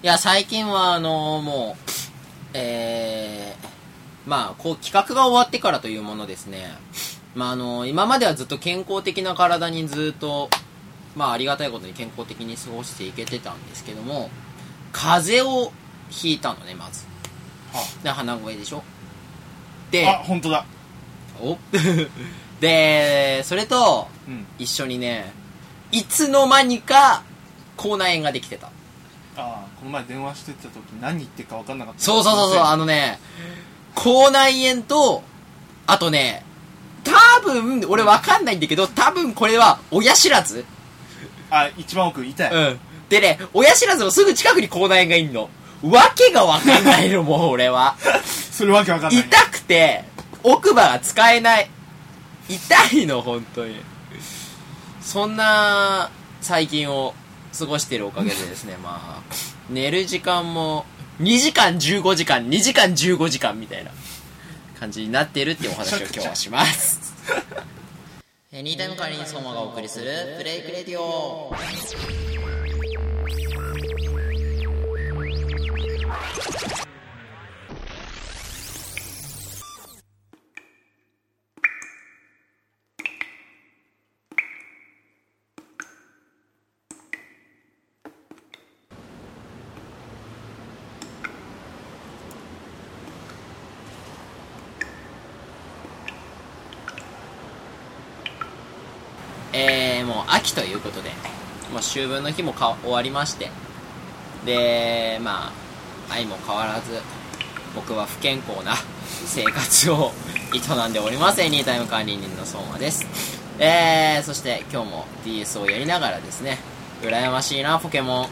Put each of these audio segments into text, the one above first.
いや、最近は、あのもう、えー、まあ、こう、企画が終わってからというものですね。まあ、あの今まではずっと健康的な体にずっと、まあ、ありがたいことに健康的に過ごしていけてたんですけども、風邪をひいたのね、まず。はで、鼻声でしょあで、本当だお で、それと、うん一緒にね、いつの間にか、口内炎ができてた。この前電話してた時何言ってるか分かんなかったそうそうそうそう、あのね、口内炎と、あとね、多分、俺わかんないんだけど、多分これは親知らずあ一番奥痛い、うん。でね、親知らずのすぐ近くに口内炎がいんの。わけがわかんないの、もう 俺は。それわけわかんない痛くて、奥歯が使えない。痛いの、本当に。そんな、最近を過ごしてるおかげでですね、まあ、寝る時間も、2時間15時間、2時間15時間みたいな感じになってるっていうお話を今日はします。えーニータイムカリンソマがお送りするプレイクレディオ。ということで、もう秋分の日もか終わりまして、で、まあ、愛も変わらず、僕は不健康な 生活を営んでおります。エニータイム管理人の相馬です。えー、そして今日も DS をやりながらですね、羨ましいな、ポケモン。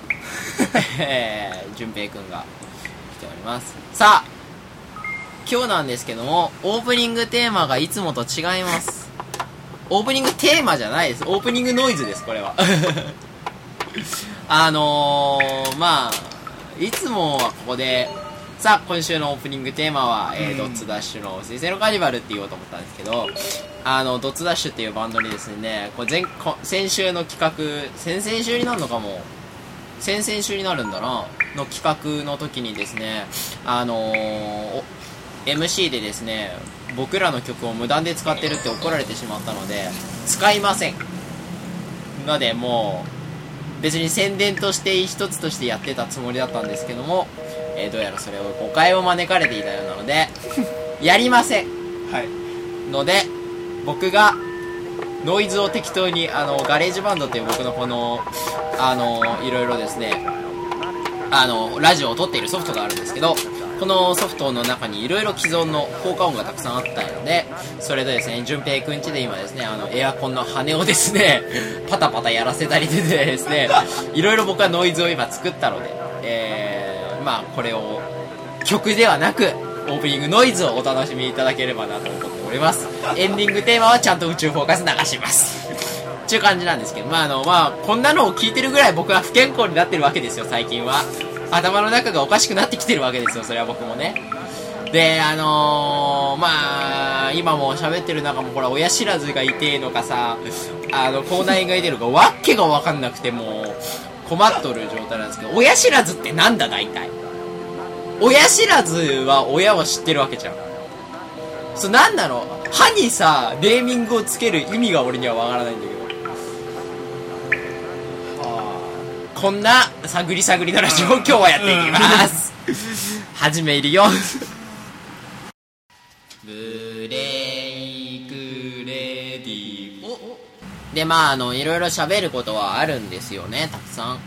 えー、淳平くんが来ております。さあ、今日なんですけども、オープニングテーマがいつもと違います。オープニングテーマじゃないです。オープニングノイズです、これは。あのー、まあ、いつもはここで、さあ、今週のオープニングテーマは、えーうんドッツダッシュの水星のカーニバルって言おうと思ったんですけど、あの、ドッツダッシュっていうバンドにですね、これ前こ先週の企画、先々週になるのかも、先々週になるんだな、の企画の時にですね、あのーお MC でですね、僕らの曲を無断で使ってるって怒られてしまったので、使いません。ので、もう、別に宣伝として一つとしてやってたつもりだったんですけども、えーどうやらそれを誤解を招かれていたようなので、やりません。はいので、僕が、ノイズを適当に、あの、 GarageBand っていう僕のこの、あの、いろいろですね、あの、ラジオを撮っているソフトがあるんですけど、このソフトの中にいろいろ既存の効果音がたくさんあったので、それでですね、淳平くんちで今ですね、あの、エアコンの羽をですね、パタパタやらせたりでですね、いろいろ僕はノイズを今作ったので、えー、まあ、これを、曲ではなく、オープニングノイズをお楽しみいただければなと思っております。エンディングテーマはちゃんと宇宙フォーカス流します。っていう感じなんですけど、まああの、まあ、こんなのを聞いてるぐらい僕は不健康になってるわけですよ、最近は。頭の中がおかしくなってきてるわけですよ、それは僕もね。で、あのー、まあ、今も喋ってる中もほら、親知らずが痛えのかさ、あの、口内炎が痛えのか、わけがわかんなくてもう、困っとる状態なんですけど、親知らずってなんだ、大体？親知らずは親は知ってるわけじゃん。そう、なんだろ、歯にさ、ネーミングをつける意味が俺にはわからないんだけど。こんな探り探りのラジオを今日はやっていきます。始めるよ。ブレイクレディオ。で、まあ、あの、いろいろ喋ることはあるんですよね、たくさん。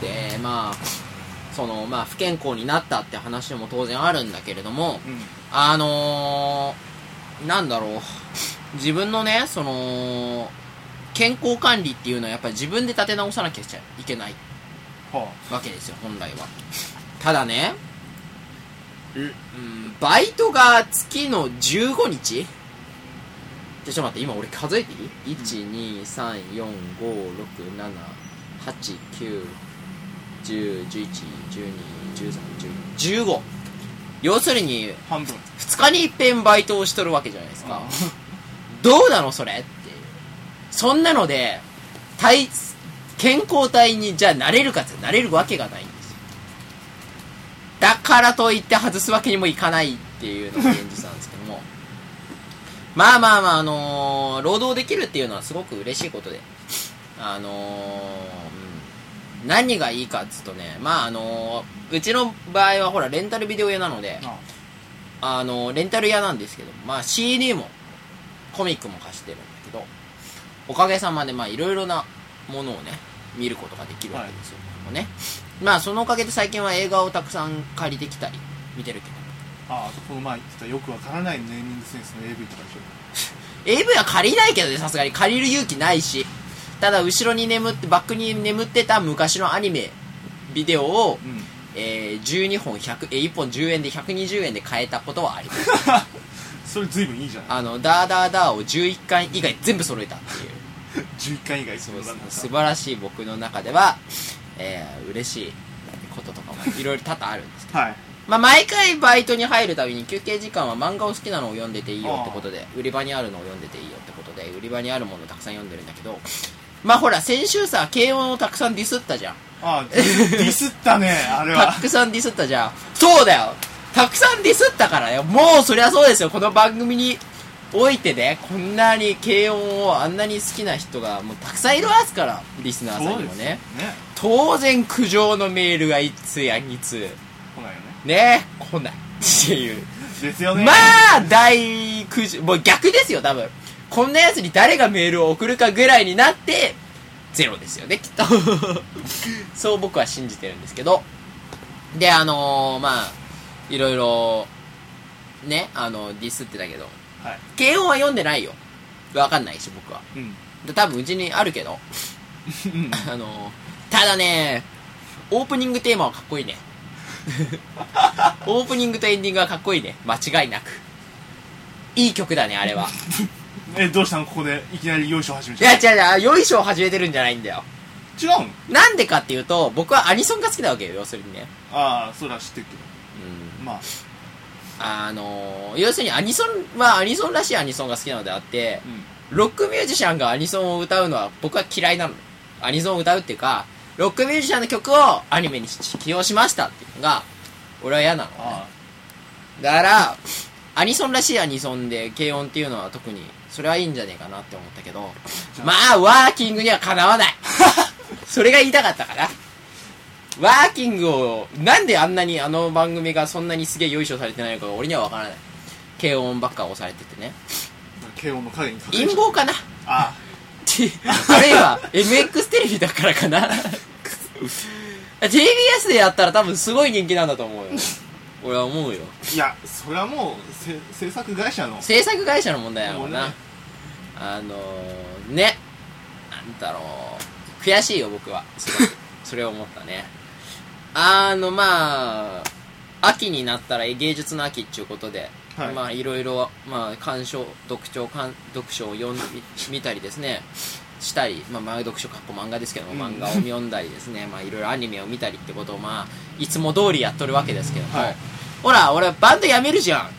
で、まあ、その、まあ、不健康になったって話も当然あるんだけれども、うんあのー、なんだろう、自分のね、その、健康管理っていうのはやっぱり自分で立て直さなきゃいけないはわけですよ、本来は。ただね、ううん、バイトが月の15日？ちょっと待って、今俺数えていい ?1、2、3、4、5、6、7、8、9、10、11、12、13、14、15。要するに、あ半分2日に一遍バイトをしとるわけじゃないですか。どうなのそれ？そんなので、体、健康体にじゃあなれるかってなれるわけがないんですよ。だからといって外すわけにもいかないっていうのが現実なんですけども。まあまあまあ、あのー労働できるっていうのはすごく嬉しいことで。あのーうん何がいいかっつうとね、まああのーうちの場合はほら、レンタルビデオ屋なので、ああのレンタル屋なんですけど、まあ CD も、コミックも貸してるおかげさまでまあいろいろなものをね、見ることができるわけですよ。もうね。まあそのおかげで最近は映画をたくさん借りてきたり、見てるけど。ああこの前言ってたよくわからないネーミングセンスの AV とかでし AV は借りないけどね、さすがに借りる勇気ないし。ただ後ろに眠って、バックに眠ってた昔のアニメ、ビデオを、ょうんえー、12本100、えー、1本10円で120円で買えたことはあります。それ随分いいじゃないあの、ダーダーダーを11巻以外全部揃えたっていう。11巻以外そうですね。素晴らしい僕の中では、えー、嬉しいこととかもいろいろ多々あるんですけど、はい。まあ、毎回バイトに入るたびに休憩時間は漫画を好きなのを読んでていいよってことで売り場にあるのを読んでていいよってことで売り場にあるものをたくさん読んでるんだけどまあほら先週さ軽音をたくさんディスったじゃん。ああディスったね あれは。たくさんディスったじゃん。そうだよ。たくさんディスったからよ。もうそりゃそうですよ。この番組においてねこんなに軽音をあんなに好きな人がもうたくさんいるわすからリスナーさんにもね。ね。当然苦情のメールが1通や2通。来ないよね。ね来ないっていう。ですよね。まあ大苦情もう逆ですよ多分。こんなやつに誰がメールを送るかぐらいになってゼロですよねきっと。そう僕は信じてるんですけど。であのー、まあいろいろねあのディスってたけどはい。軽音は読んでないよ。わかんないし僕は。うん。で多分うちにあるけど。うん。あのただねオープニングテーマはかっこいいね。オープニングとエンディングはかっこいいね。間違いなく。いい曲だねあれは。えどうしたの？ここでいきなりよいしょ始めいちゃや違う違う。よいしょを始めてるんじゃないんだよ。う違うの？なんでかっていうと僕はアニソンが好きなわけよ要するにね。ああそれは知ってるけうん。どまああの要するにアニソンはアニソンらしいアニソンが好きなのであってうん。ロックミュージシャンがアニソンを歌うのは僕は嫌いなの。アニソンを歌うっていうかロックミュージシャンの曲をアニメに起用しましたっていうのが俺は嫌なのあだからアニソンらしいアニソンで軽音っていうのは特にそれはいいんじゃねえかなって思ったけどまあワーキングにはかなわない。それが言いたかったかなワーキングをなんであんなにあの番組がそんなにすげえよいしょされてないのかが俺には分からない。軽音ばっか押されててね。あ慶応の影に陰謀かな？あ。ってあるいは MX テレビだからかな。TBS でやったら多分すごい人気なんだと思うよ。俺は思うよ。あいやそれはもうせ制作会社の。制作会社の問題なのかな、ね。あのー、ね。なんだろう。悔しいよ僕は。すごく。それを思ったねあのまあ秋になったら芸術の秋っていうことで、はい。まあいろいろ、まあ、鑑賞読書鑑読書を読んみ見たりですね。したり、まあ、まあ読書かっこ漫画ですけども、うん。漫画を読んだりですね、まあ、いろいろアニメを見たりってことを、まあ、いつも通りやっとるわけですけども、はい。ほら俺バンドやめるじゃん。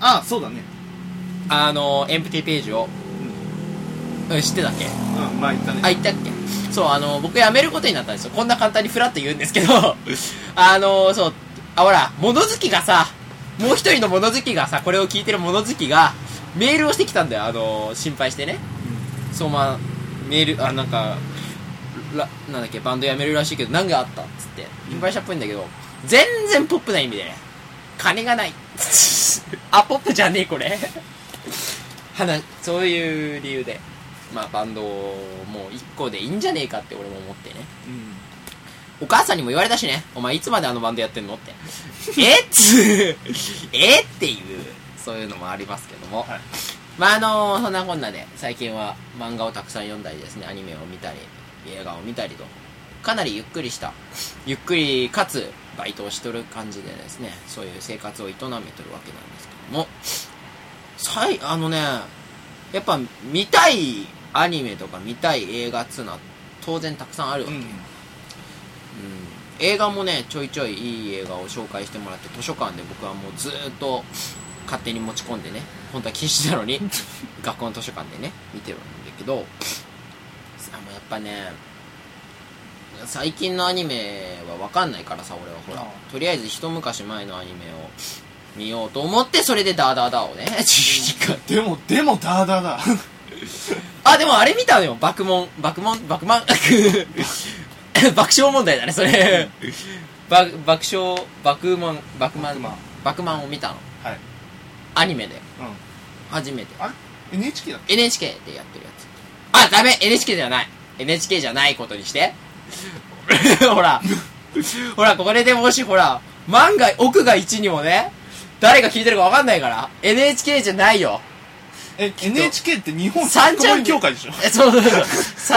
あそうだね。あのエンプティページを、うん、知ってたっけ？うんまあ言ったね。あ言ったっけ？そうあの僕辞めることになったんですよ。こんな簡単にフラッと言うんですけど あのそうあほら物好きがさもう一人の物好きがさこれを聞いてる物好きがメールをしてきたんだよ。あの心配してね。そうまあメールあなんからなんだっけバンド辞めるらしいけど何があったっつって。心配したっぽいんだけど全然ポップな意味でね金がない。あポップじゃねえこれ。話そういう理由でまあバンドをもう一個でいいんじゃねえかって俺も思ってね。うん。お母さんにも言われたしね。お前いつまであのバンドやってんのって。えっつ えっていうそういうのもありますけども、はい。まああのそんなこんなで最近は漫画をたくさん読んだりですね。アニメを見たり映画を見たりと。かなりゆっくりした。ゆっくりかつバイトをしとる感じでですね。そういう生活を営めとるわけなんですけども。さいあのねやっぱ見たいアニメとか見たい映画っつうのは当然たくさんあるわけ、うん。うん。映画もねちょいちょいいい映画を紹介してもらって図書館で僕はもうずーっと勝手に持ち込んでね本当は禁止なのに学校の図書館でね見てるんだけどあのやっぱね最近のアニメは分かんないからさ俺はほら。あとりあえず一昔前のアニメを見ようと思ってそれでダーダーダーをね。でもでもダーダーだ。あでもあれ見たのよ。爆問爆問爆満。爆笑問題だねそれ。爆爆笑爆満。爆満。爆満を見たの。はい。アニメで。うん。初めて。あれ？NHK だっ NHK でやってるやつ。あダメ！NHK じゃない。NHK じゃないことにして。ほら。ほらこれでもしほら万が奥が1にもね誰が聞いてるか分かんないから。NHK じゃないよ。え NHK って日本三チャンネル。協会でしょ？えそうそうそう。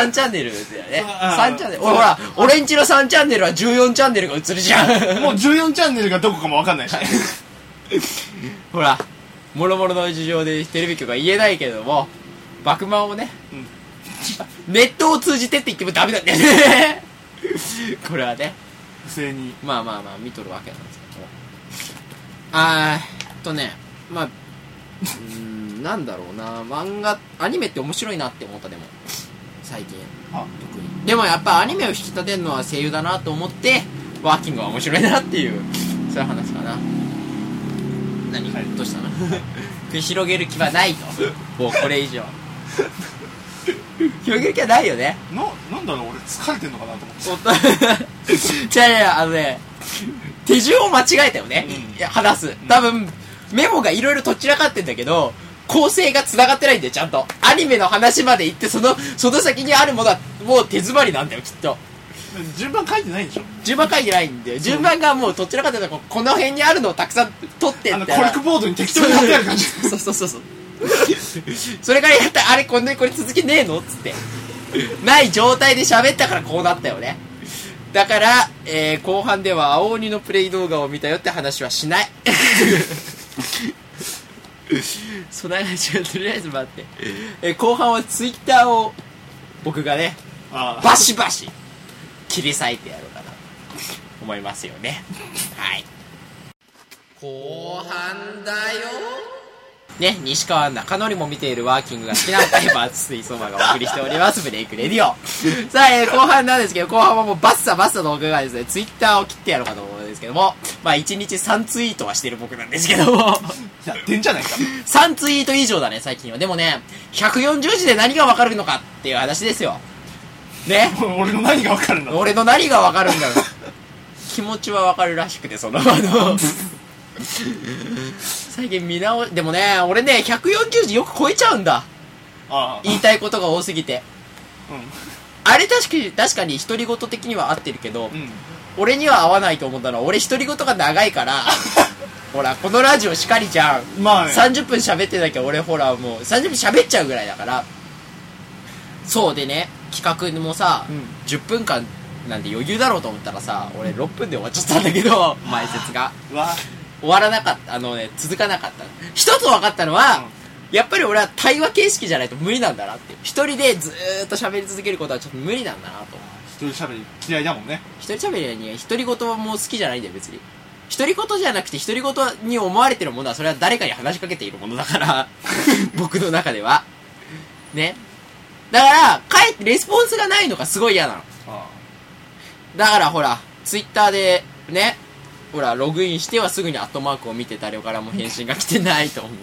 3チャンネルだよね。ああ3チャンネル。俺ほら俺んちの3チャンネルは14チャンネルが映るじゃん。もう14チャンネルがどこかもわかんないし。ほらもろもろの事情でテレビ局は言えないけれども爆満をね、うん。ネットを通じてって言ってもダメだってね。これはね。不正に。まあまあまあ見とるわけなんですけど。もあーえっとねまあうーんなんだろうな。漫画アニメって面白いなって思ったでも。最近。あ。特に。でもやっぱアニメを引き立てるのは声優だなと思ってワーキングは面白いなっていうそういう話かな。何、はい。どうしたの？繰り広げる気はないと。もうこれ以上。広げる気はないよね。ななんだろう。俺疲れてんのかなと思って。おっと。じゃあいやあのね手順を間違えたよね、うん。いや話す多分メモがいろいろとっちらかってんだけど構成が繋がってないんだよちゃんと。アニメの話まで行ってそのその先にあるものはもう手詰まりなんだよきっと。順番書いてないんでしょ。順番書いてないんだよ。順番がもうどちらかというとここの辺にあるのをたくさん取ってあのったらコルクボードに適当に貼ってある感じ。そうそうそう。そうそれからやったらあれこんなにこれ続きねえのっつって。ない状態で喋ったからこうなったよねだから、えー後半では青鬼のプレイ動画を見たよって話はしない。その話はとりあえず待って、えー後半はツイッターを僕がねあバシバシ切り裂いてやろうかなと思いますよね。はい。後半だよね、西川中則も見ているワーキングが好きなタイバー水槽馬がお送りしております。ブレイクレディオ。さあ、えー後半なんですけど後半はもうバッサバッサの僕がですねツイッターを切ってやろうかと思うんですけどもまあ1日3ツイートはしてる僕なんですけども。やってんじゃないか。3ツイート以上だね最近は。でもね140字で何がわかるのかっていう話ですよ。ね。俺の何が分かるんだ俺の何がわかるんだろう。気持ちはわかるらしくてそのあの 最近見直でもね俺ね140字よく超えちゃうんだ。あ言いたいことが多すぎて。ああれ確かに確かに独り言的には合ってるけど、うん。うん俺には合わないと思ったのは俺独り言が長いから ほらこのラジオしかりじゃん。まあね。30分喋ってなきゃ俺ほらもう30分喋っちゃうぐらいだから。そうでね企画もさ、うん。10分間なんて余裕だろうと思ったらさ俺6分で終わっちゃったんだけど前説が。うわ終わらなかったあのね続かなかった。一つ分かったのは、やっぱり俺は対話形式じゃないと無理なんだなって一人でずーっと喋り続けることはちょっと無理なんだなと。一人喋り嫌いだもんね。一人喋りに独り言はもう好きじゃないんだよ別に。独り言じゃなくて独り言に思われてるものはそれは誰かに話しかけているものだから 僕の中では。ね。だからかえってレスポンスがないのがすごい嫌なの。あ。だからほらツイッターでねほらログインしてはすぐにアットマークを見て誰からも返信が来てないと思う。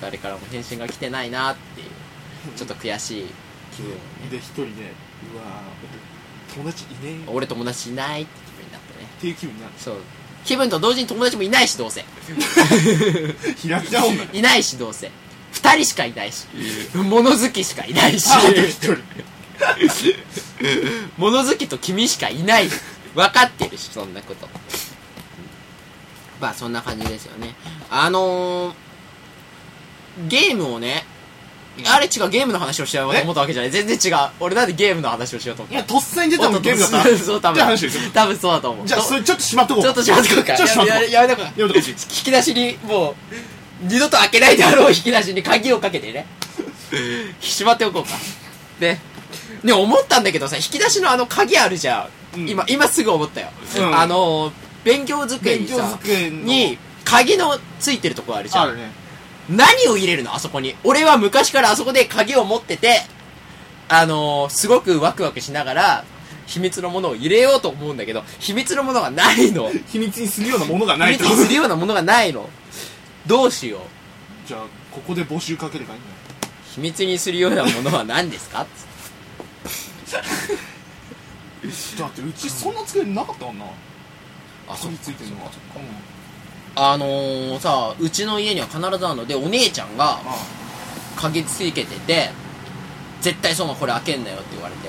誰からも返信が来てないなっていうちょっと悔しい気分をね。で一人でうわ俺友達いねえ。っ俺友達いないって気分になったね。ていう気分になる。そう。気分と同時に友達もいないしどうせ。開きだもんだね いないしどうせ。二人しかいないし。物好きしかいないし。物好きと君しかいない。分かってるしそんなことまあそんな感じですよね。あのー、ゲームをねあれ違うゲームの話をしようと思ったわけじゃない。全然違う。俺なんでゲームの話をしようと思った。いやとっさに出たのゲームだった そう多分。多分そうだと思う。じゃあそれちょっとしまっとこうちょっとしまっとこうか。ちょっとしまっとこうやややめとこう。やめとこう。引き出しにもう二度と開けないであろう引き出しに鍵をかけてね。しまっておこうかねね思ったんだけどさ引き出しのあの鍵あるじゃん、うん。今今すぐ思ったよ、うん。あの勉強机に勉強さ机のに鍵のついてるとこあるじゃん。あるね。何を入れるの？あそこに。俺は昔からあそこで鍵を持っててあのーすごくワクワクしながら秘密のものを入れようと思うんだけど秘密のものがないの。秘密にするようなものがないと。秘密にするようなものがないの。どうしよう。じゃあここで募集かければいいんだよ。秘密にするようなものは何ですか？だってうちそんな机なかったもんなあここについてるのはあのー、さうちの家には必ずあるの。でお姉ちゃんがあ鍵つけてて絶対そのこれ開けんなよって言われて。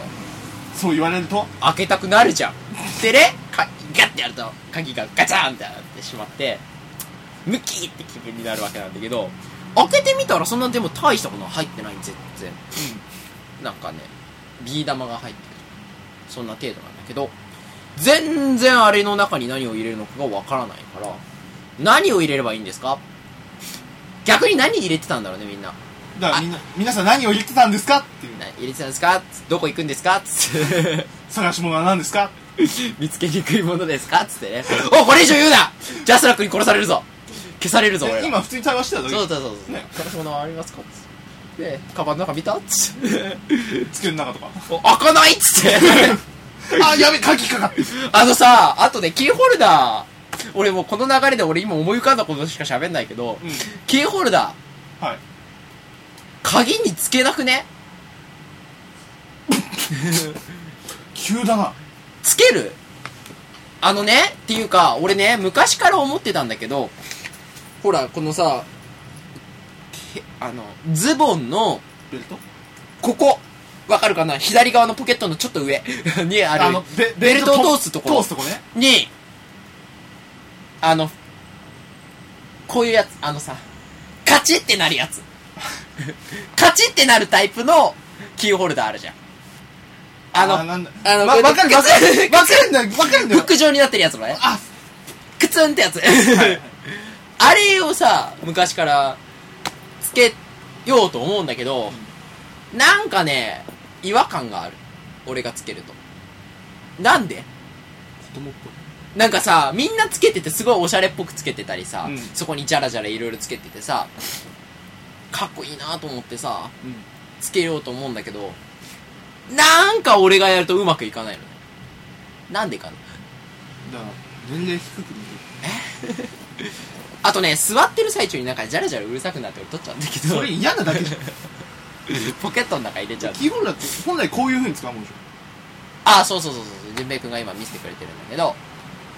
そう言われると？開けたくなるじゃん。でねかガッてやると鍵がガチャンってなってしまってムキーって気分になるわけなんだけど開けてみたらそんなでも大したものは入ってない全然。なんかねビー玉が入ってる。そんな程度なんだけど全然あれの中に何を入れるのかがわからないから何を入れればいいんですか？逆に何入れてたんだろうねみんな。だからみんな皆さん何を言ってたんですか？っていう。な入れてたんですか？どこ行くんですか？つって探し物は何ですか？見つけにくいものですか？つってね。おこれ以上言うな！ジャスラックに殺されるぞ！消されるぞ俺今普通に対話してた時そうそうそうそう、ね。探し物はありますか？でカバンの中見た？つって。机の中とか。お開かない！っつって あやべ鍵かかってる。あのさあとねキーホルダー俺もうこの流れで俺今思い浮かんだことしか喋んないけど、うん。キーホルダーはい。鍵につけなくね？急だな。つける？あのねっていうか俺ね昔から思ってたんだけどほらこのさけあのズボンのベルト？ここわかるかな？左側のポケットのちょっと上。にある。ベベルトを通すところ。通すとこね。にあのこういうやつあのさカチってなるやつ。カチってなるタイプのキーホルダーあるじゃん。あのあのわわかるわかる わかるんだよわかるんだよ。フック状になってるやつのね。あ。クツンってやつ、はいあれをさ昔からつけようと思うんだけど、なんかね違和感がある。俺がつけると。なんで？子供っぽい。なんかさみんなつけててすごいおしゃれっぽくつけてたりさ、うん。そこにジャラジャラいろいろつけててさかっこいいなと思ってさうん。つけようと思うんだけどなんか俺がやるとうまくいかないのね。なんでかな？だから年齢低く見る。あとね座ってる最中になんかジャラジャラうるさくなって俺取っちゃうんだけど。それ嫌なだけじゃん ポケットの中入れちゃうキーホルダーって本来こういう風に使うもんでしょ。あそうそうそう。そう。純平君が今見せてくれてるんだけど。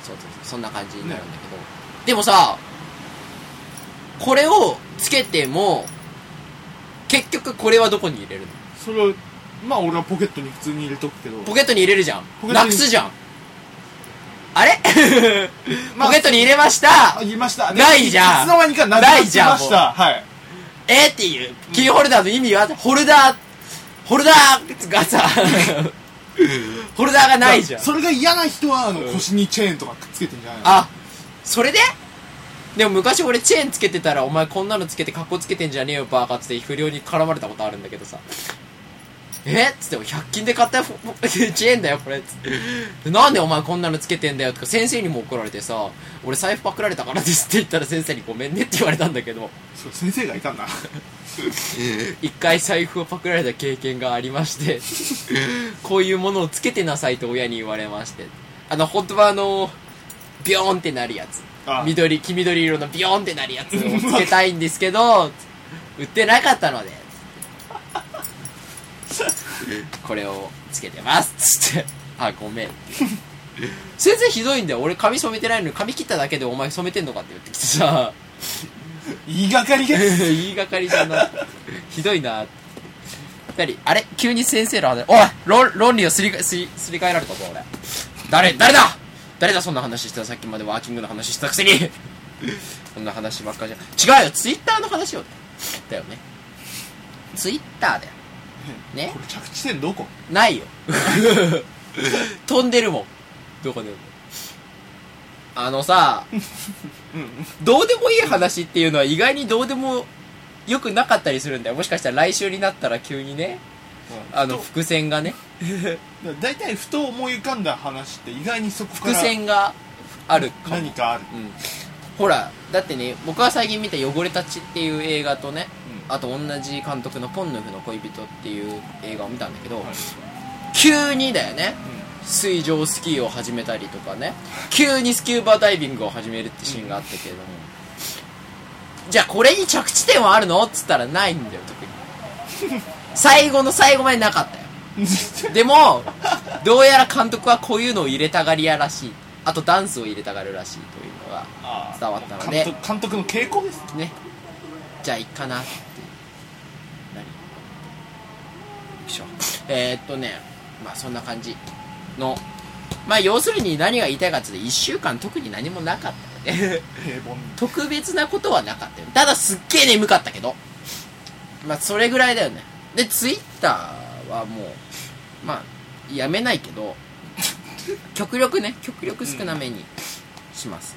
そうそうそう。そんな感じになるんだけど、でもさこれをつけても結局これはどこに入れるの？それをまあ俺はポケットに普通に入れとくけど。ポケットに入れるじゃん。なくすじゃん。あれ？まあポケットに入れました。あ言いました。ないじゃん。いつの間にかなくなってました。はいえっていう。キーホルダーの意味はホルダーホルダーがさ ホルダーがないじゃん。それが嫌な人はあのうん腰にチェーンとかくっつけてんじゃないの？あそれで？でも昔俺チェーンつけてたらお前こんなのつけて格好つけてんじゃねえよバーカっつって不良に絡まれたことあるんだけどさえ？っつっても100均で買ったフォチェーンだよこれ。っつって。なんでお前こんなのつけてんだよとか先生にも怒られてさ俺財布パクられたからですって言ったら先生にごめんねって言われたんだけど。そう先生がいたんだ。一回財布をパクられた経験がありましてこういうものをつけてなさいと親に言われまして。あの本当はあのビヨーンってなるやつ。あ緑黄緑色のビヨーンってなるやつをつけたいんですけど売ってなかったのでこれをつけてます。つって。あごめん。って先生ひどいんだよ。俺髪染めてないのに髪切っただけでお前染めてんのかって言ってきてさ。言いがかりで言いがかりだな。ひどいな二人あれ？急に先生の話。おい論論理をすりすりすり替えられたぞ俺。誰誰だ？誰だそんな話してたさっきまでワーキングの話してたくせに。そんな話ばっかじゃ。違うよ。ツイッターの話を。だよね。ツイッターだよね。これ着地点どこ？ないよ。飛んでるもん。どこでも。あのさ うん。どうでもいい話っていうのは意外にどうでもよくなかったりするんだよ。もしかしたら来週になったら急にね。あのふ伏線がね。と大体ふと思い浮かんだ話って意外にそこから伏線があるかも。何かある。うん。ほらだってね僕が最近見た「汚れたち」っていう映画とねあと同じ監督の「ポンヌフの恋人」っていう映画を見たんだけど、はい。急にだよね。水上スキーを始めたりとかね。急にスキューバダイビングを始めるってシーンがあったけれども、じゃあこれに着地点はあるのっつったらないんだよ特に。最後の最後までなかったよ。でもどうやら監督はこういうのを入れたがり屋らしい。あとダンスを入れたがるらしいというのが伝わったので。監督監督の傾向ですね。じゃあいっかなって何よいしょ。えー、っとねまあそんな感じのまあ要するに何が言いたいかっていうと1週間特に何もなかった。よね特別なことはなかったよ。ただすっげえ眠かったけど。まあそれぐらいだよね。でツイッターはもうまあやめないけど極力ね極力少なめにします、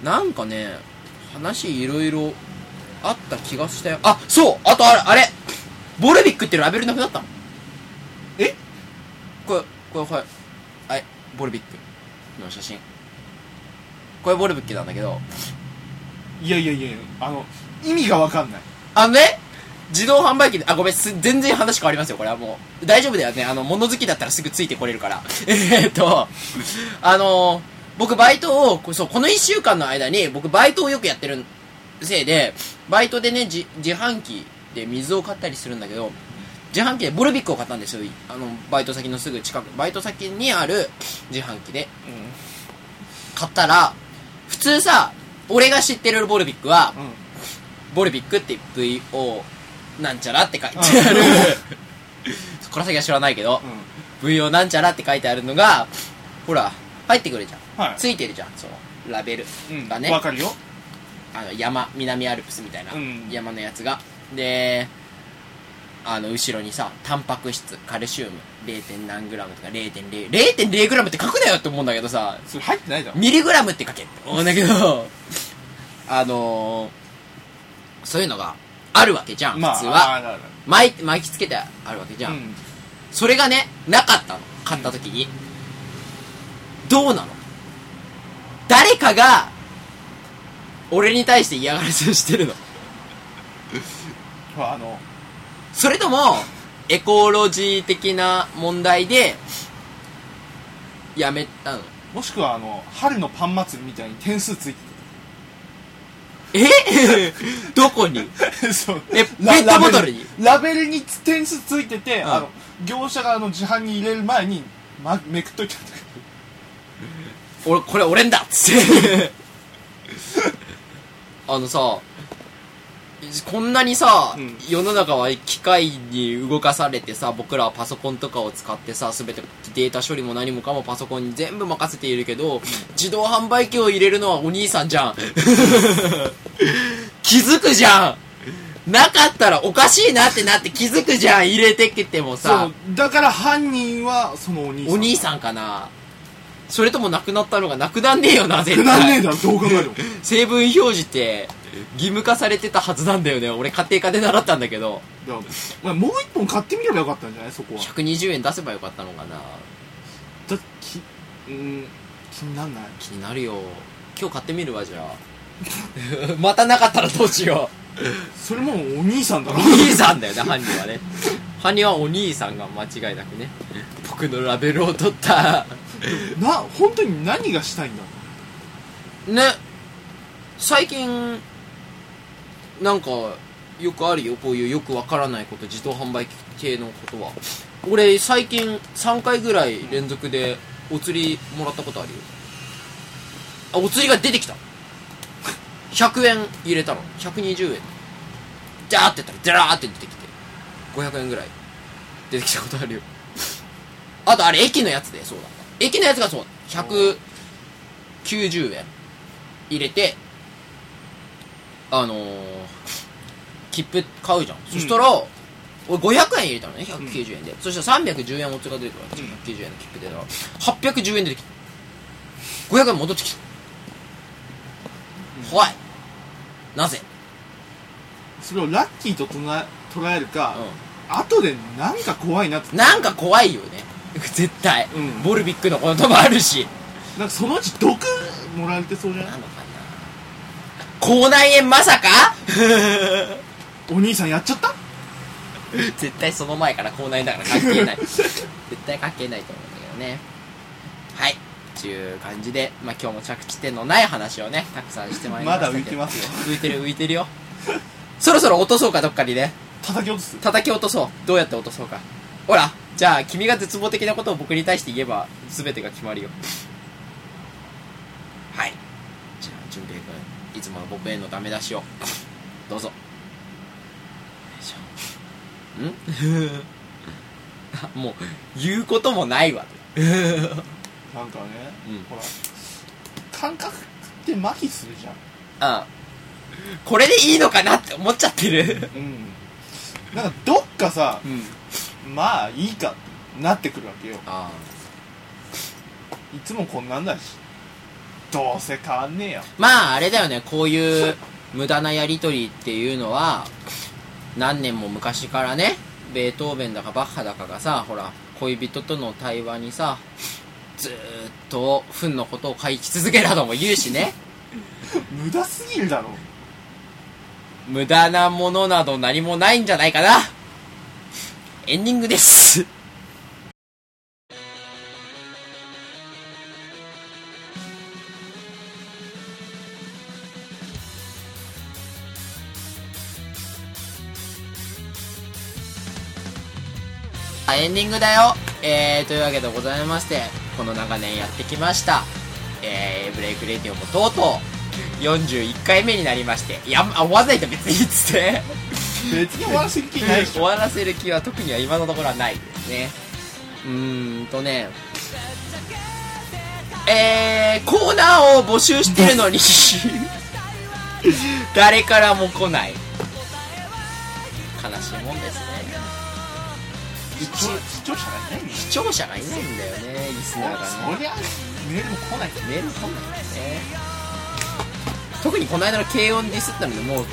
うん。なんかね話いろいろあった気がしたよ。あそうあとあれあれボルビックってラベルなくなったの？え？これこれはいはいボルビックの写真これボルビックなんだけどいやいやいやあの意味がわかんないあのね、自動販売機で、あ、ごめん、す全然話変わりますよ、これはもう。大丈夫だよね。あの、物好きだったらすぐついてこれるから。えーっと、あのー僕バイトを、こそう、この1週間の間に、僕バイトをよくやってるせいで、バイトでね、じ自販機で水を買ったりするんだけど、自販機でボルビックを買ったんですよ。あの、バイト先のすぐ近く、バイト先にある自販機で買ったら、普通さ、俺が知ってるボルビックは、うん、うんボルビックって VO なんちゃらって書いてある。この先は知らないけど、VO なんちゃらって書いてあるのが、ほら、入ってくるじゃん。はいついてるじゃん、その、ラベルうんがね。わかるよあの、山、南アルプスみたいなうん山のやつが。で、あの、後ろにさ、タンパク質、カルシウム、0. 何グラムとか0.0、0.0グラムって書くなよって思うんだけどさ、それ入ってないだろミリグラムって書けって思うんだけど、あのー、そういうのがあるわけじゃん、まあ普通は。巻い巻きつけてあるわけじゃん。うんそれがね、なかったの。買った時に。どうなの？誰かが、俺に対して嫌がらせをしてるの。あのそれとも、エコロジー的な問題で、やめたの。もしくはあの春のパン祭りみたいに点数ついてえ？どこに？たそう。えペットボトルに？ラベルに点数ついてて、うん。あの業者があの自販に入れる前に、ま、めくっといて俺、これ俺んだっつって。あのさ、こんなにさ、うん。世の中は機械に動かされてさ、僕らはパソコンとかを使ってさ、すべてデータ処理も何もかもパソコンに全部任せているけど、自動販売機を入れるのはお兄さんじゃん。気づくじゃん。なかったらおかしいなってなって気づくじゃん。入れてきてもそさう、だから犯人はそのお兄さん。お兄さんかな。それともなくなったのがなくなんねえよな絶く対なんねえだろ。どう考えても。成分表示って義務化されてたはずなんだよね。俺家庭科で習ったんだけど。だからまあもう一本買ってみればよかったんじゃない？そこは。120円出せばよかったのかな。だきうん気になんない？気になるよ。今日買ってみるわじゃあ。またなかったらどうしよそれもうお兄さんだろ。うお兄さんだよね犯人はね。犯人はお兄さんが間違いなくね。僕のラベルを取った。な本当に何がしたいんだ？ね。最近なんかよくあるよこういうよくわからないこと自動販売機系のことは。俺最近3回ぐらい連続でお釣りもらったことあるよ。あお釣りが出てきた。100円入れたの。120円。ジャーってやったらジャーって出てきて。500円ぐらい。出てきたことあるよ。あとあれ駅のやつでそうだ。駅のやつがそう。だ190円入れてあのー、切符買うじゃん、そしたら俺500円入れたのね。190円で、そしたら310円お釣りが出てくるわけ、うん。190円の切符でだから810円出てきた500円戻ってきた、怖い。なぜ？それをラッキーと捉え捉えるか、う後でなんか怖いなって。んなんか怖いよね。絶対、うん。ボルビックのこともあるし。なんかそのうち毒もられてそうじゃない？なのかな口内炎まさか？お兄さんやっちゃった？絶対その前から口内だから関係ない。絶対関係ないと思うんだけどね。はい。っていう感じで、まあ、今日も着地点のない話をねたくさんしてまいりままだしたけど。浮いてますよ。浮いてる浮いてるよ。そろそろ落とそうかどっかにね。叩き落とす。叩き落とそう。どうやって落とそうか。ほらじゃあ君が絶望的なことを僕に対して言えば全てが決まるよはいじゃあ淳平君いつもの僕へのダメ出しを。どうぞ。よいしょん？あ もう言うこともないわ。なんかね、うん。ほら感覚って麻痺するじゃん。うんこれでいいのかなって思っちゃってる。うん。なんかどっかさうん。まあいいかってなってくるわけよ。あ。いつもこんなんだしどうせ変わんねえよ。まああれだよね。こういう無駄なやり取りっていうのは何年も昔からねベートーベンだかバッハだかがさほら恋人との対話にさずーっと糞のことを書き続けるとも言うしね。無駄すぎるだろ。無駄なものなど何もないんじゃないかな。エンディングですエンディングだよ。えー、というわけでございましてこの長年やってきました。えー、ブレイクレディオもとうとう41回目になりましていやあ終わんないと別にっつって。別に終わらせる気ないでし終ょわらせる気は特には今のところはないですね。うーんとね。えー、コーナーを募集してるのに。誰からも来ない。悲しいもんですね視聴視聴者がいないんだよ視聴者がいないんだよねリスナーがねそりゃメールも来ないメール来ないですね特にこの間の軽音ディスったのでもう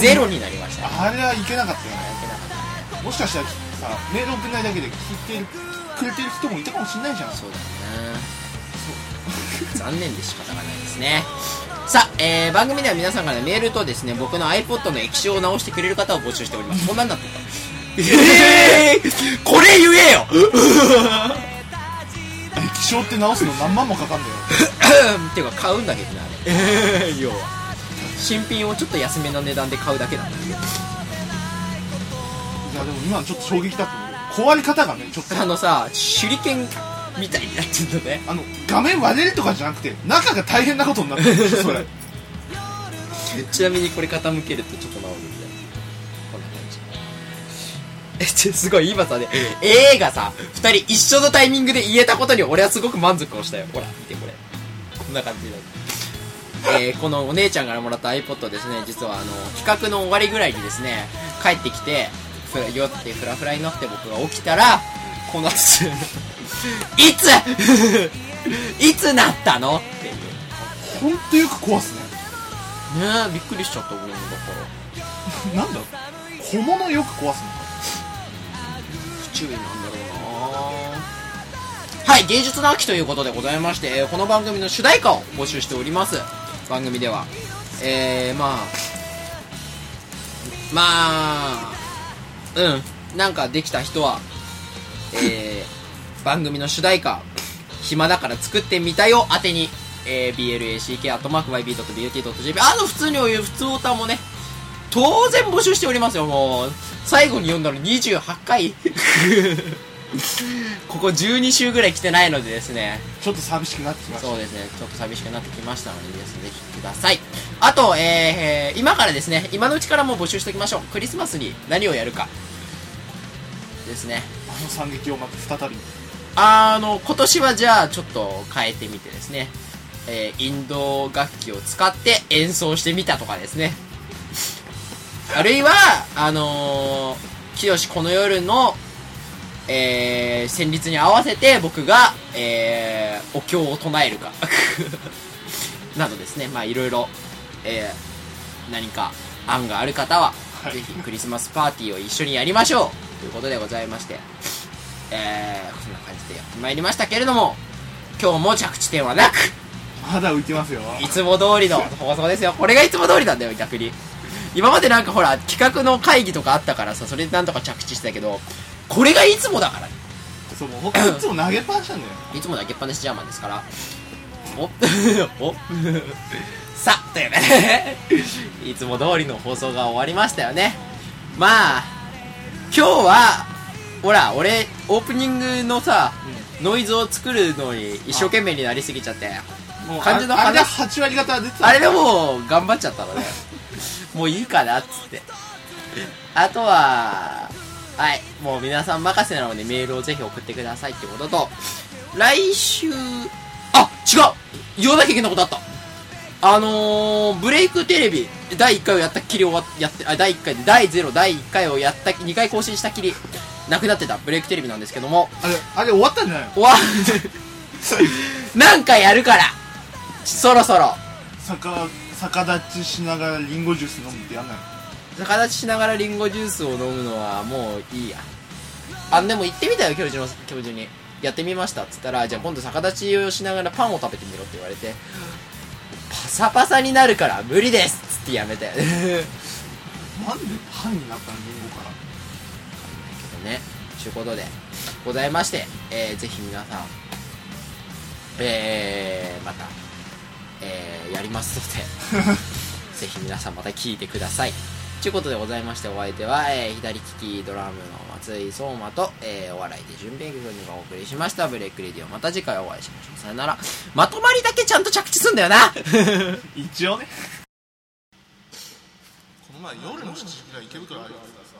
ゼロになりましたね。あれはいけなかったよねやってなかったもしかしたらさメール送んないだけで聞いてるくれてる人もいたかもしれないじゃん。そう。だね残念で仕方がないですね。さあ、えー、番組では皆さんからメールとですね僕の iPod の液晶を直してくれる方を募集しております。こんなんなってたえー、これ言えよ。液晶って直すの何万もかかんだよ。っ ていうか買うんだけどねあれ。要は。新品をちょっと安めの値段で買うだけなんだけど。いやでも今のちょっと衝撃だった壊れ方がねちょっとあのさ手裏剣みたいになってんのね。あの画面割れるとかじゃなくて中が大変なことになってるそれ。ちなみにこれ傾けるとちょっとえちょすごい今さね A がさ2人一緒のタイミングで言えたことに俺はすごく満足をしたよ。ほら見てこれ。こんな感じで、えーこのお姉ちゃんからもらった iPod ですね。実はあの企画の終わりぐらいにですね帰ってきてふら酔ってフラフラになって僕が起きたらこうなってていつ いつなったの？っていう。ほんとよく壊すね。ねえびっくりしちゃった俺もだから。なんだ小物よく壊すの不注意なんだろうな。はい芸術の秋ということでございましてえーこの番組の主題歌を募集しております。番組ではえー、まあまあうんなんかできた人はえー、番組の主題歌暇だから作ってみたよ宛てにえー、black.yb.beauty.jp あの普通にお湯普通歌もね当然募集しておりますよもう。最後に読んだの28回。ここ12週ぐらい来てないのでですね。ちょっと寂しくなってきました。そうですね。ちょっと寂しくなってきましたのでですねぜひください。あと、えー、今からですね。今のうちからもう募集しておきましょう。クリスマスに何をやるか。ですね。あの惨劇をまた再び。あの今年はじゃあちょっと変えてみてですね、えーインド楽器を使って演奏してみたとかですねあるいはあのー、清この夜の、えー、旋律に合わせて僕が、えー、お経を唱えるか。などですね。まあいろいろ、えー、何か案がある方は、はい。ぜひクリスマスパーティーを一緒にやりましょう。ということでございまして。えー、そんな感じでやってまいりましたけれども今日も着地点はなくまだ浮いてますよ。いつも通りの放送ですよ。これがいつも通りなんだよ逆に今までなんかほら企画の会議とかあったからさそれでなんとか着地したけどこれがいつもだからね。そうもう他いつも投げっぱなしなんだよいつも投げっぱなしジャーマンですから。お おさあというね。いつも通りの放送が終わりましたよね。まあ今日はほら俺オープニングのさ、ノイズを作るのに一生懸命になりすぎちゃってもう感じのああれで話8割方出てた。あれでもう頑張っちゃったのねもういいかなっつって。あとははいもう皆さん任せなのでメールをぜひ送ってくださいってことと来週あ違う言わなきゃいけないことあった。あのー、ブレイクテレビ第1回をやったっきり終わやってあ第1回で第0第1回をやった2回更新したっきりなくなってたブレイクテレビなんですけども。あれあれ終わったんじゃないの？終わなんかやるからそろそろ。逆逆立ちしながらリンゴジュース飲むってやんないの？逆立ちしながらリンゴジュースを飲むのはもういいや。あでも言ってみたよ教授の教授に。やってみましたっつったらじゃあ今度逆立ちをしながらパンを食べてみろって言われてパサパサになるから無理ですっつってやめたよねなんでパンになったのリンゴから？けどねということでございまして、えーぜひ皆さんえー、また、えーやりますので ぜひ皆さんまた聞いてください。ということでございましてお相手は、えー左利きドラムの松井相馬と、えーお笑いで準備劇がお送りしました。ブレイクレディオまた次回お会いしましょう。さよなら。まとまりだけちゃんと着地すんだよな。一応ね。この前夜の7時ぐらい池袋歩いてたらさ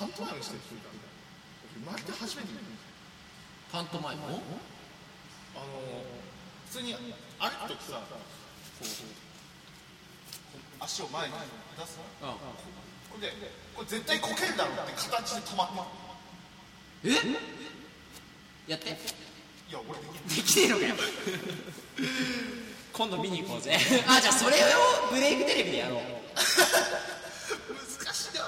パントマイムしてる人いたんだよ。初めて見たパントマイムあの普通に歩く時さこう足を前に出すのこれでこれ絶対こけるだろうって形で止まったえやっていや俺できるできてえのかよ今度見に行こうぜあじゃあそれをブレイクテレビでやろう難しいな